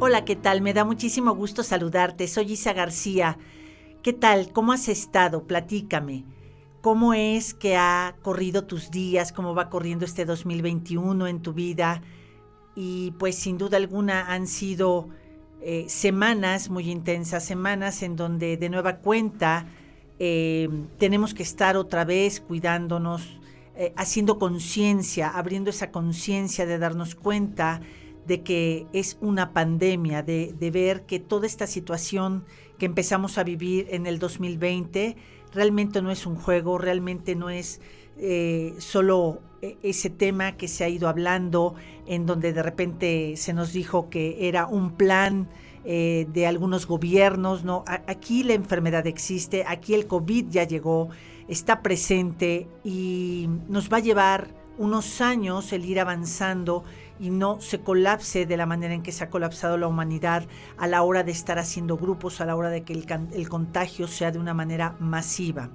Hola, ¿qué tal? Me da muchísimo gusto saludarte. Soy Isa García. ¿Qué tal? ¿Cómo has estado? Platícame. ¿Cómo es que ha corrido tus días? ¿Cómo va corriendo este 2021 en tu vida? Y pues sin duda alguna han sido eh, semanas muy intensas, semanas en donde de nueva cuenta eh, tenemos que estar otra vez cuidándonos, eh, haciendo conciencia, abriendo esa conciencia de darnos cuenta de que es una pandemia, de, ver que toda esta situación que empezamos a vivir en el 2020 realmente no es un juego, realmente no es eh, solo e, ese tema que se ha ido hablando, en donde de repente se nos dijo que era un plan eh, de algunos gobiernos, ¿no? aquí la enfermedad existe, aquí el COVID ya llegó, está presente y nos va a llevar unos años el ir avanzando y no se colapse de la manera en que se ha colapsado la humanidad a la hora de estar haciendo grupos, a la hora de que el, el contagio sea de una manera masiva.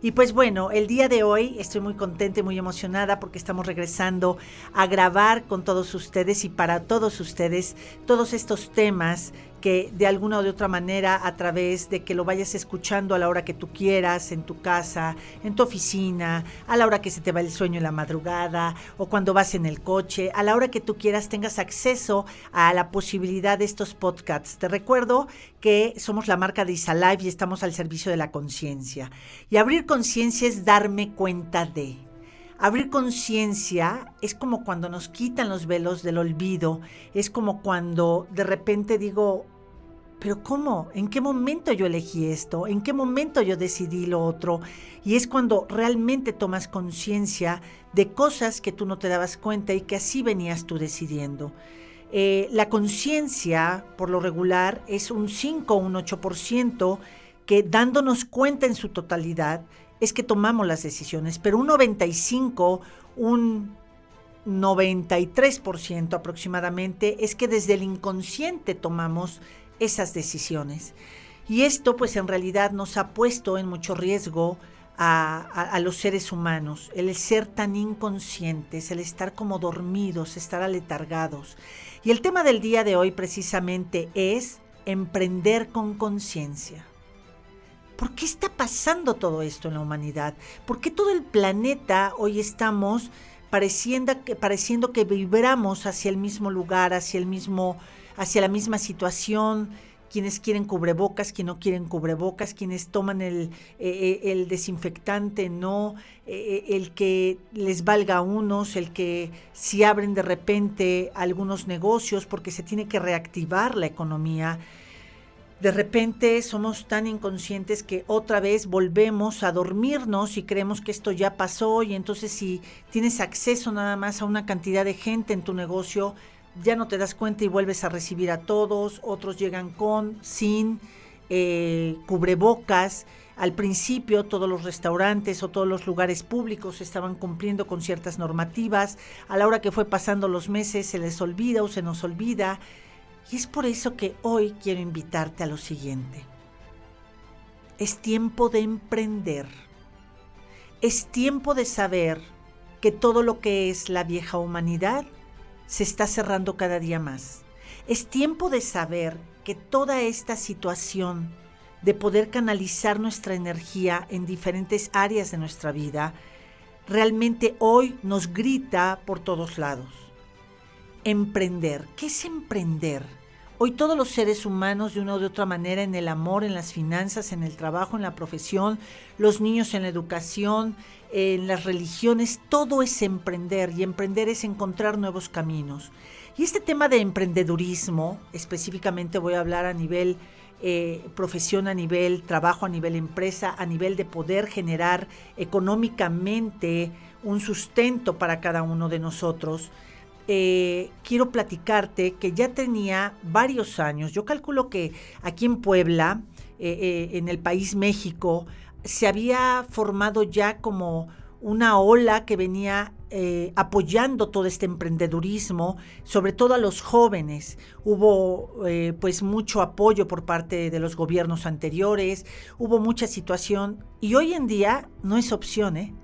Y pues bueno, el día de hoy estoy muy contenta y muy emocionada porque estamos regresando a grabar con todos ustedes y para todos ustedes todos estos temas que de alguna o de otra manera a través de que lo vayas escuchando a la hora que tú quieras, en tu casa, en tu oficina, a la hora que se te va el sueño en la madrugada o cuando vas en el coche, a la hora que tú quieras tengas acceso a la posibilidad de estos podcasts. Te recuerdo que somos la marca de Isalive y estamos al servicio de la conciencia. Y abrir conciencia es darme cuenta de. Abrir conciencia es como cuando nos quitan los velos del olvido, es como cuando de repente digo, pero ¿cómo? ¿En qué momento yo elegí esto? ¿En qué momento yo decidí lo otro? Y es cuando realmente tomas conciencia de cosas que tú no te dabas cuenta y que así venías tú decidiendo. Eh, la conciencia, por lo regular, es un 5 o un 8% que dándonos cuenta en su totalidad, es que tomamos las decisiones, pero un 95, un 93% aproximadamente es que desde el inconsciente tomamos esas decisiones. Y esto pues en realidad nos ha puesto en mucho riesgo a, los seres humanos, el ser tan inconscientes, el estar como dormidos, estar aletargados. Y el tema del día de hoy precisamente es emprender con conciencia. ¿Por qué está pasando todo esto en la humanidad? ¿Por qué todo el planeta hoy estamos pareciendo que, pareciendo que vibramos hacia el mismo lugar, hacia el mismo, hacia la misma situación? quienes quieren cubrebocas, quienes no quieren cubrebocas, quienes toman el, eh, eh, el desinfectante, no, eh, el que les valga a unos, el que si abren de repente algunos negocios porque se tiene que reactivar la economía, de repente somos tan inconscientes que otra vez volvemos a dormirnos y creemos que esto ya pasó y entonces si tienes acceso nada más a una cantidad de gente en tu negocio, ya no te das cuenta y vuelves a recibir a todos, otros llegan con, sin eh, cubrebocas. Al principio todos los restaurantes o todos los lugares públicos estaban cumpliendo con ciertas normativas. A la hora que fue pasando los meses se les olvida o se nos olvida y es por eso que hoy quiero invitarte a lo siguiente. Es tiempo de emprender. Es tiempo de saber que todo lo que es la vieja humanidad se está cerrando cada día más. Es tiempo de saber que toda esta situación de poder canalizar nuestra energía en diferentes áreas de nuestra vida, realmente hoy nos grita por todos lados. Emprender. ¿Qué es emprender? Hoy todos los seres humanos, de una u otra manera, en el amor, en las finanzas, en el trabajo, en la profesión, los niños en la educación, en las religiones, todo es emprender y emprender es encontrar nuevos caminos. Y este tema de emprendedurismo, específicamente voy a hablar a nivel eh, profesión, a nivel trabajo, a nivel empresa, a nivel de poder generar económicamente un sustento para cada uno de nosotros eh, quiero platicarte que ya tenía varios años, yo calculo que aquí en Puebla, eh, eh, en el país México, se había formado ya como una ola que venía apoyando todo este emprendedurismo, sobre todo a los jóvenes. Hubo pues mucho apoyo por parte de los gobiernos anteriores, hubo mucha situación y hoy en día no es opción, ¿eh?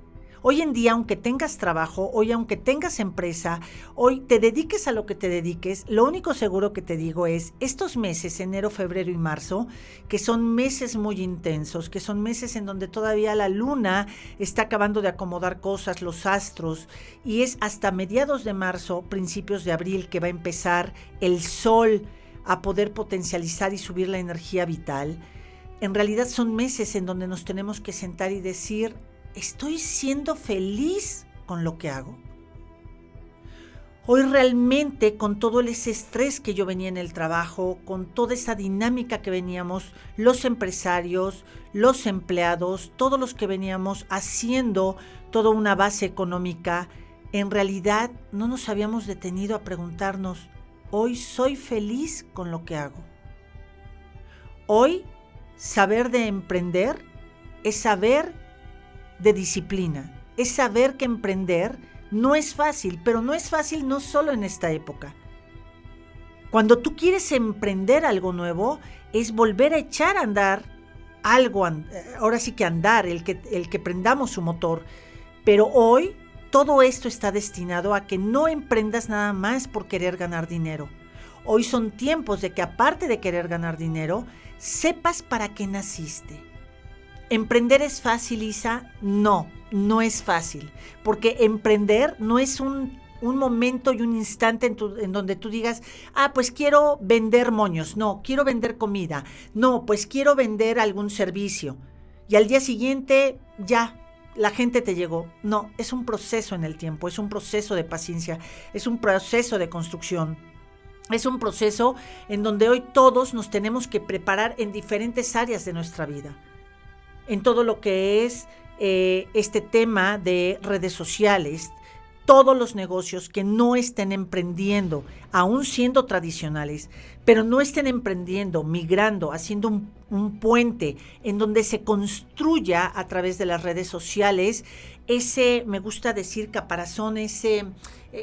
Hoy en día, aunque tengas trabajo, hoy aunque tengas empresa, hoy te dediques a lo que te dediques, lo único seguro que te digo es, estos meses, enero, febrero y marzo, que son meses muy intensos, que son meses en donde todavía la luna está acabando de acomodar cosas, los astros, y es hasta mediados de marzo, principios de abril, que va a empezar el sol a poder potencializar y subir la energía vital. En realidad son meses en donde nos tenemos que sentar y decir, ¿estoy siendo feliz con lo que hago? Hoy realmente con todo ese estrés que yo venía en el trabajo, con toda esa dinámica que veníamos los empresarios, los empleados, todos los que veníamos haciendo toda una base económica, en realidad no nos habíamos detenido a preguntarnos, hoy soy feliz con lo que hago. Hoy saber de emprender es saber de disciplina, es saber que emprender no es fácil, pero no es fácil no solo en esta época. Cuando tú quieres emprender algo nuevo, es volver a echar a andar algo, ahora sí que andar, el que, el que prendamos su motor. Pero hoy todo esto está destinado a que no emprendas nada más por querer ganar dinero. Hoy son tiempos de que aparte de querer ganar dinero, sepas para qué naciste. ¿Emprender es fácil, Isa? No, no es fácil, porque emprender no es un, momento y un instante en, en, donde tú digas, ah, pues quiero vender moños, no, quiero vender comida, no, pues quiero vender algún servicio. Y al día siguiente, ya, la gente te llegó. No, es un proceso en el tiempo, es un proceso de paciencia, es un proceso de construcción. Es un proceso en donde hoy todos nos tenemos que preparar en diferentes áreas de nuestra vida. En todo lo que es eh, este tema de redes sociales, todos los negocios que no estén emprendiendo, aún siendo tradicionales, pero no estén emprendiendo, migrando, haciendo un, un, puente en donde se construya a través de las redes sociales ese, me gusta decir, caparazón, ese,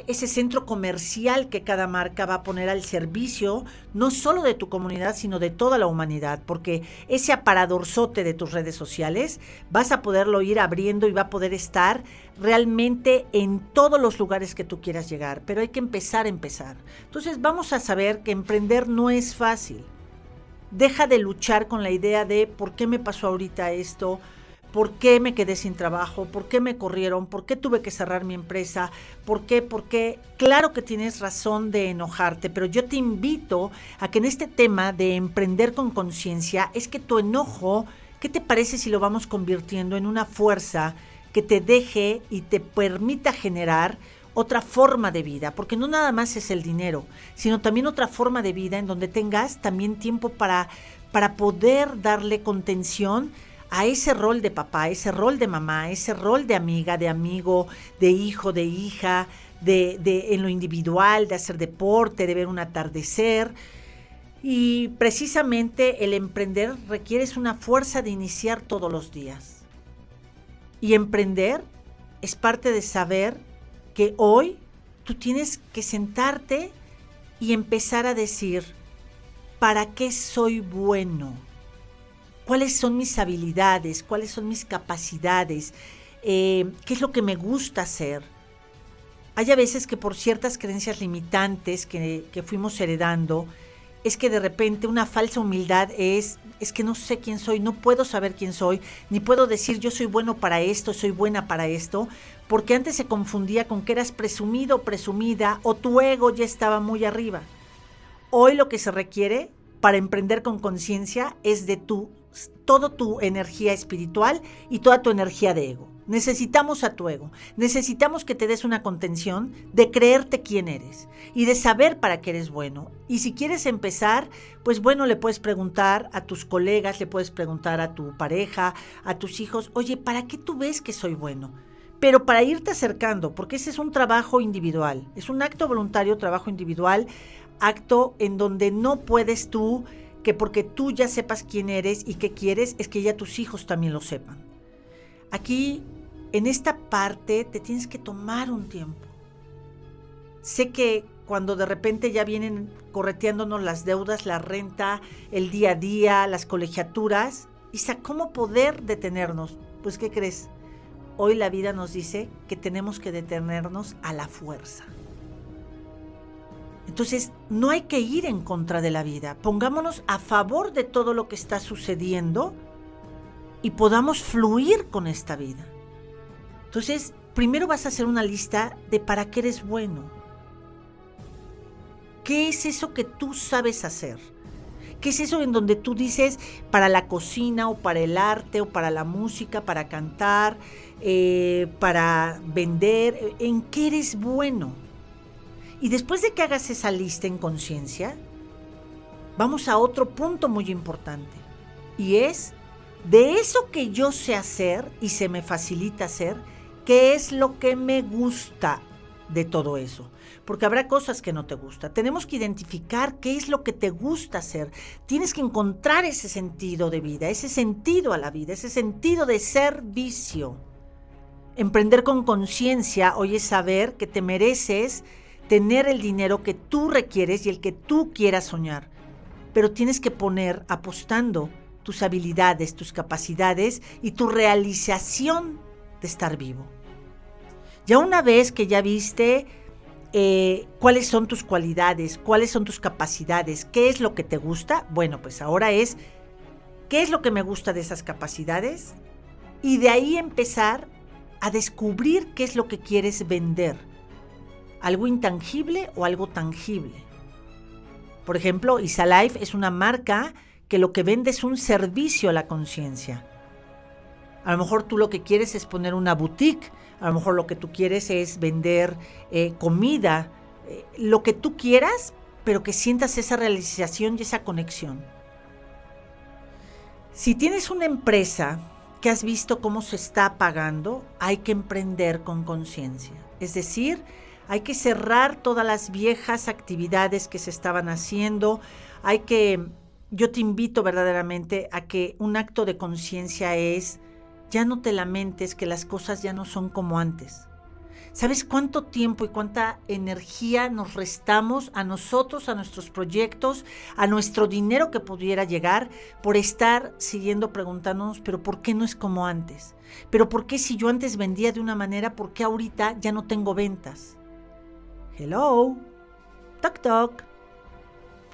ese centro comercial que cada marca va a poner al servicio, no solo de tu comunidad, sino de toda la humanidad, porque ese aparadorzote de tus redes sociales vas a poderlo ir abriendo y va a poder estar realmente en todos los lugares que tú quieras llegar, pero hay que empezar a empezar. Entonces vamos a saber que emprender no es fácil. Deja de luchar con la idea de por qué me pasó ahorita esto, ¿Por qué me quedé sin trabajo? ¿Por qué me corrieron? ¿Por qué tuve que cerrar mi empresa? ¿Por qué? ¿Por qué? Claro que tienes razón de enojarte, pero yo te invito a que en este tema de emprender con conciencia es que tu enojo, ¿qué te parece si lo vamos convirtiendo en una fuerza que te deje y te permita generar otra forma de vida, porque no nada más es el dinero, sino también otra forma de vida en donde tengas también tiempo para, para poder darle contención a ese rol de papá, ese rol de mamá, ese rol de amiga, de amigo, de hijo, de hija, de, en lo individual, de hacer deporte, de ver un atardecer. Y precisamente el emprender requiere una fuerza de iniciar todos los días. Y emprender es parte de saber que hoy tú tienes que sentarte y empezar a decir, ¿para qué soy bueno? Cuáles son mis habilidades, cuáles son mis capacidades, eh, qué es lo que me gusta hacer. Hay a veces que por ciertas creencias limitantes que, que fuimos heredando, es que de repente una falsa humildad es, es que no sé quién soy, no puedo saber quién soy, ni puedo decir yo soy bueno para esto, soy buena para esto, porque antes se confundía con que eras presumido presumida o tu ego ya estaba muy arriba. Hoy lo que se requiere para emprender con conciencia es de tu toda tu energía espiritual y toda tu energía de ego. Necesitamos a tu ego, necesitamos que te des una contención de creerte quién eres y de saber para qué eres bueno. Y si quieres empezar, pues bueno, le puedes preguntar a tus colegas, le puedes preguntar a tu pareja, a tus hijos, oye, ¿para qué tú ves que soy bueno? Pero para irte acercando, porque ese es un trabajo individual, es un acto voluntario, trabajo individual, acto en donde no puedes tú que porque tú ya sepas quién eres y qué quieres, es que ya tus hijos también lo sepan. Aquí, en esta parte, te tienes que tomar un tiempo. Sé que cuando de repente ya vienen correteándonos las deudas, la renta, el día a día, las colegiaturas, Isa, ¿cómo poder detenernos? Pues, ¿qué crees? hoy la vida nos dice que tenemos que detenernos a la fuerza. Entonces, no hay que ir en contra de la vida. Pongámonos a favor de todo lo que está sucediendo y podamos fluir con esta vida. Entonces, primero vas a hacer una lista de para qué eres bueno. ¿Qué es eso que tú sabes hacer? ¿Qué es eso en donde tú dices para la cocina o para el arte o para la música, para cantar, eh, para vender? ¿En qué eres bueno? Y después de que hagas esa lista en conciencia, vamos a otro punto muy importante. Y es de eso que yo sé hacer y se me facilita hacer, ¿qué es lo que me gusta de todo eso? Porque habrá cosas que no te gusta. Tenemos que identificar qué es lo que te gusta hacer. Tienes que encontrar ese sentido de vida, ese sentido a la vida, ese sentido de servicio. Emprender con conciencia hoy es saber que te mereces tener el dinero que tú requieres y el que tú quieras soñar. Pero tienes que poner apostando tus habilidades, tus capacidades y tu realización de estar vivo. Ya una vez que ya viste eh, cuáles son tus cualidades, cuáles son tus capacidades, qué es lo que te gusta, bueno, pues ahora es qué es lo que me gusta de esas capacidades y de ahí empezar a descubrir qué es lo que quieres vender algo intangible o algo tangible. Por ejemplo, Isalife es una marca que lo que vende es un servicio a la conciencia. A lo mejor tú lo que quieres es poner una boutique, a lo mejor lo que tú quieres es vender eh, comida, eh, lo que tú quieras, pero que sientas esa realización y esa conexión. Si tienes una empresa que has visto cómo se está pagando, hay que emprender con conciencia. Es decir, hay que cerrar todas las viejas actividades que se estaban haciendo, hay que, yo te invito verdaderamente a que un acto de conciencia es, ya no te lamentes que las cosas ya no son como antes. ¿Sabes cuánto tiempo y cuánta energía nos restamos a nosotros, a nuestros proyectos, a nuestro dinero que pudiera llegar por estar siguiendo preguntándonos, pero ¿por qué no es como antes? ¿Pero por qué si yo antes vendía de una manera, por qué ahorita ya no tengo ventas? Hello. Toc toc.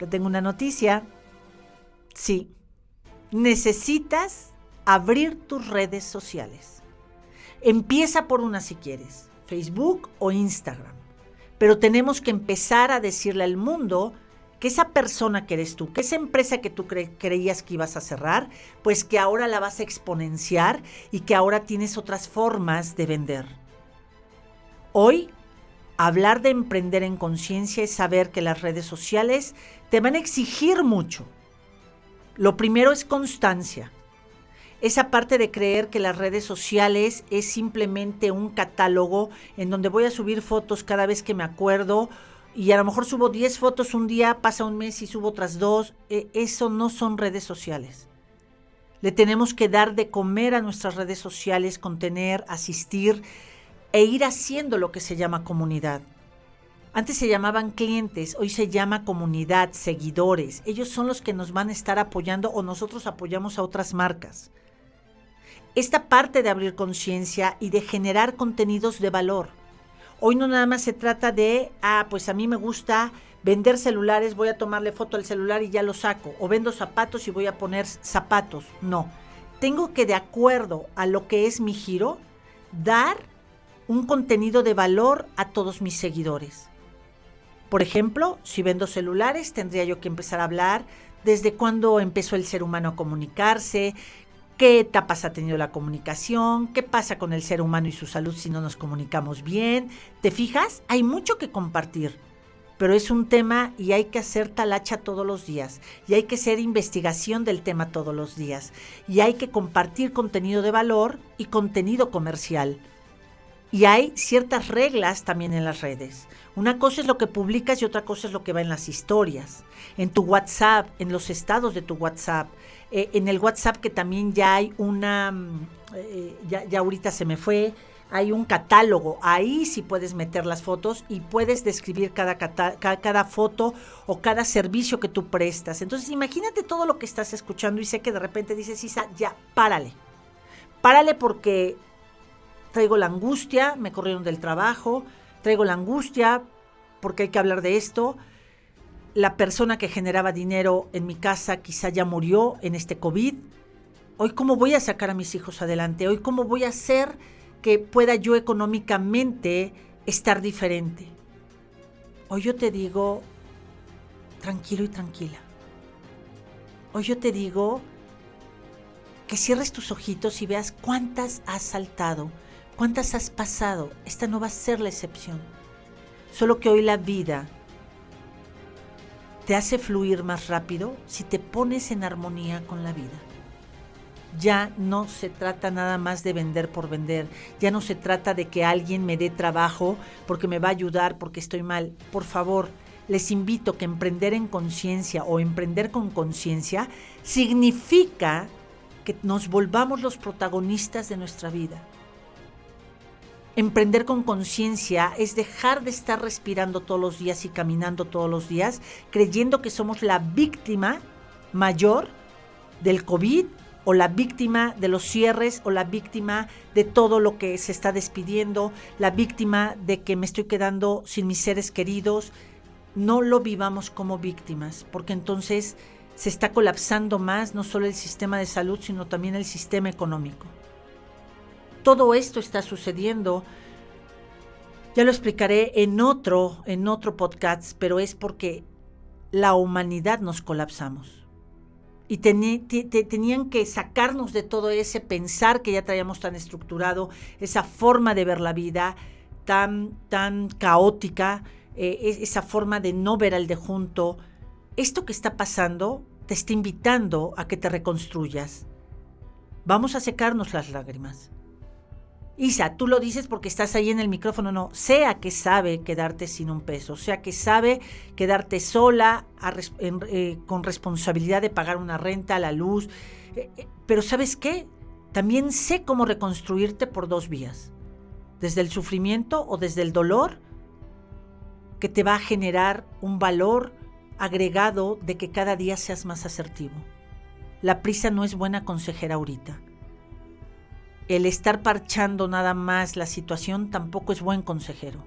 Le tengo una noticia. Sí. Necesitas abrir tus redes sociales. Empieza por una si quieres, Facebook o Instagram. Pero tenemos que empezar a decirle al mundo que esa persona que eres tú, que esa empresa que tú creías que ibas a cerrar, pues que ahora la vas a exponenciar y que ahora tienes otras formas de vender. Hoy Hablar de emprender en conciencia es saber que las redes sociales te van a exigir mucho. Lo primero es constancia. Esa parte de creer que las redes sociales es simplemente un catálogo en donde voy a subir fotos cada vez que me acuerdo y a lo mejor subo 10 fotos un día, pasa un mes y subo otras dos. E, eso no son redes sociales. Le tenemos que dar de comer a nuestras redes sociales, contener, asistir e ir haciendo lo que se llama comunidad. Antes se llamaban clientes, hoy se llama comunidad, seguidores. Ellos son los que nos van a estar apoyando o nosotros apoyamos a otras marcas. Esta parte de abrir conciencia y de generar contenidos de valor. Hoy no nada más se trata de, ah, pues a mí me gusta vender celulares, voy a tomarle foto al celular y ya lo saco. O vendo zapatos y voy a poner zapatos. No. Tengo que, de acuerdo a lo que es mi giro, dar un contenido de valor a todos mis seguidores. Por ejemplo, si vendo celulares, tendría yo que empezar a hablar desde cuándo empezó el ser humano a comunicarse, qué etapas ha tenido la comunicación, qué pasa con el ser humano y su salud si no nos comunicamos bien. ¿Te fijas? Hay mucho que compartir, pero es un tema y hay que hacer talacha todos los días, y hay que hacer investigación del tema todos los días, y hay que compartir contenido de valor y contenido comercial. Y hay ciertas reglas también en las redes. Una cosa es lo que publicas y otra cosa es lo que va en las historias, en tu WhatsApp, en los estados de tu WhatsApp, eh, en el WhatsApp que también ya hay una, mm, eh, ya, ya ahorita se me fue, hay un catálogo, ahí sí puedes meter las fotos y puedes describir cada, cada, cada, foto o cada servicio que tú prestas. Entonces imagínate todo lo que estás escuchando y sé que de repente dices, Isa, ya, párale. Párale porque traigo la angustia, me corrieron del trabajo, traigo la angustia porque hay que hablar de esto. La persona que generaba dinero en mi casa quizá ya murió en este COVID. Hoy cómo voy a sacar a mis hijos adelante, hoy cómo voy a hacer que pueda yo económicamente estar diferente. Hoy yo te digo, tranquilo y tranquila. Hoy yo te digo que cierres tus ojitos y veas cuántas has saltado, cuántas has pasado. Esta no va a ser la excepción. Solo que hoy la vida te hace fluir más rápido si te pones en armonía con la vida. Ya no se trata nada más de vender por vender, ya no se trata de que alguien me dé trabajo porque me va a ayudar porque estoy mal. Por favor, les invito que emprender en conciencia o emprender con conciencia significa que nos volvamos los protagonistas de nuestra vida. Emprender con conciencia es dejar de estar respirando todos los días y caminando todos los días, creyendo que somos la víctima mayor del COVID o la víctima de los cierres o la víctima de todo lo que se está despidiendo, la víctima de que me estoy quedando sin mis seres queridos. No lo vivamos como víctimas, porque entonces se está colapsando más no solo el sistema de salud, sino también el sistema económico todo esto está sucediendo. Ya lo explicaré en otro, en otro podcast, pero es porque la humanidad nos colapsamos. Y tenían que sacarnos de todo ese pensar que ya traíamos tan estructurado, esa forma de ver la vida tan, tan caótica, eh, esa forma de no ver al de junto. Esto que está pasando te está invitando a que te reconstruyas. Vamos a secarnos las lágrimas. Isa, tú lo dices porque estás ahí en el micrófono, no, sea que sabe quedarte sin un peso, sea que sabe quedarte sola eh, con responsabilidad de pagar una renta, la luz, eh, eh, pero ¿sabes qué? También sé cómo reconstruirte por dos vías, desde el sufrimiento o desde el dolor, que te va a generar un valor agregado de que cada día seas más asertivo. La prisa no es buena consejera ahorita el estar parchando nada más la situación tampoco es buen consejero.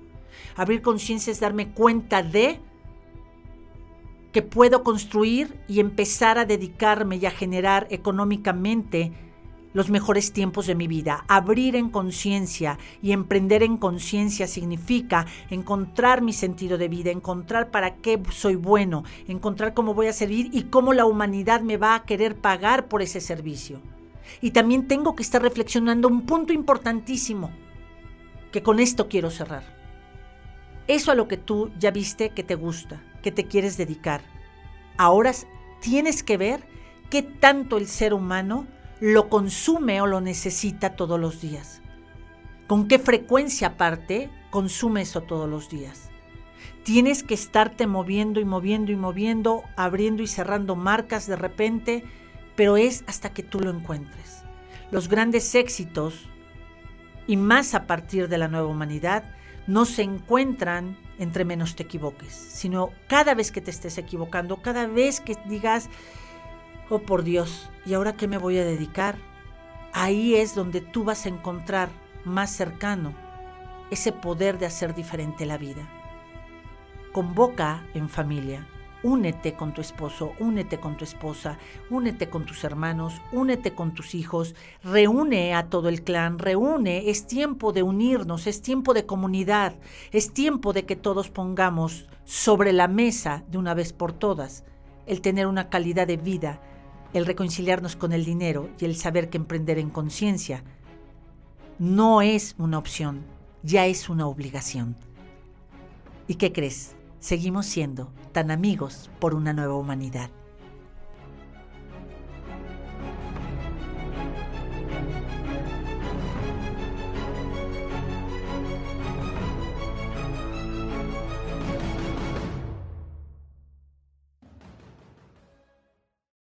Abrir conciencia es darme cuenta de que puedo construir y empezar a dedicarme y a generar económicamente los mejores tiempos de mi vida. Abrir en conciencia y emprender en conciencia significa encontrar mi sentido de vida, encontrar para qué soy bueno, encontrar cómo voy a servir y cómo la humanidad me va a querer pagar por ese servicio. Y también tengo que estar reflexionando un punto importantísimo, que con esto quiero cerrar. Eso a lo que tú ya viste que te gusta, que te quieres dedicar. Ahora tienes que ver qué tanto el ser humano lo consume o lo necesita todos los días. ¿Con qué frecuencia aparte consume eso todos los días? Tienes que estarte moviendo y moviendo y moviendo, abriendo y cerrando marcas de repente pero es hasta que tú lo encuentres. Los grandes éxitos, y más a partir de la nueva humanidad, no se encuentran entre menos te equivoques, sino cada vez que te estés equivocando, cada vez que digas, oh por Dios, ¿y ahora qué me voy a dedicar? Ahí es donde tú vas a encontrar más cercano ese poder de hacer diferente la vida. Convoca en familia, Únete con tu esposo, únete con tu esposa, únete con tus hermanos, únete con tus hijos, reúne a todo el clan, reúne, es tiempo de unirnos, es tiempo de comunidad, es tiempo de que todos pongamos sobre la mesa de una vez por todas el tener una calidad de vida, el reconciliarnos con el dinero y el saber que emprender en conciencia no es una opción, ya es una obligación. ¿Y qué crees? Seguimos siendo tan amigos por una nueva humanidad.